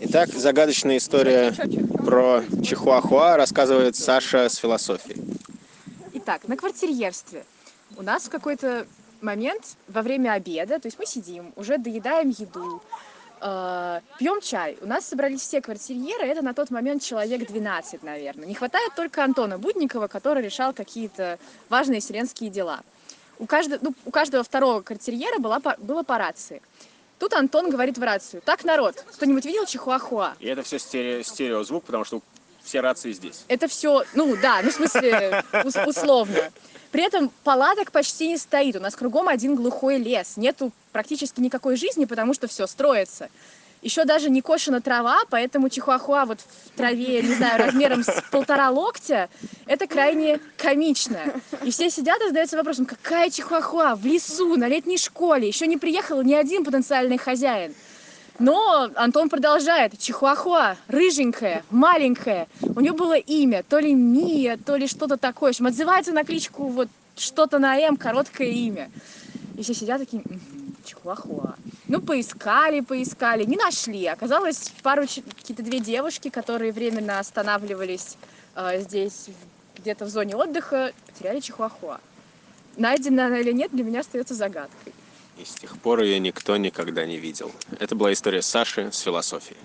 Итак, загадочная история про Чихуахуа рассказывает Саша с философией. Итак, на квартирьерстве. У нас в какой-то момент во время обеда, то есть мы сидим, уже доедаем еду, э, пьем чай. У нас собрались все квартирьеры, это на тот момент человек 12, наверное. Не хватает только Антона Будникова, который решал какие-то важные вселенские дела. У каждого, ну, у каждого второго квартирьера была, было по рации. Тут Антон говорит в рацию. Так, народ, кто-нибудь видел Чихуахуа? И это все стерео, стереозвук, потому что все рации здесь. Это все, ну да, ну в смысле ус- условно. При этом палаток почти не стоит. У нас кругом один глухой лес. Нету практически никакой жизни, потому что все строится. Еще даже не кошена трава, поэтому чихуахуа вот в траве, не знаю, размером с полтора локтя, это крайне комично. И все сидят и задаются вопросом, какая чихуахуа в лесу, на летней школе, еще не приехал ни один потенциальный хозяин. Но Антон продолжает. Чихуахуа, рыженькая, маленькая. У нее было имя, то ли Мия, то ли что-то такое. В общем, отзывается на кличку вот что-то на М, короткое имя. И все сидят такие, «Мгм, Чихуахуа. Ну, поискали, поискали, не нашли. Оказалось, пару, какие-то две девушки, которые временно останавливались э, здесь, где-то в зоне отдыха, потеряли Чихуахуа. Найдена она или нет, для меня остается загадкой. И с тех пор ее никто никогда не видел. Это была история Саши с философией.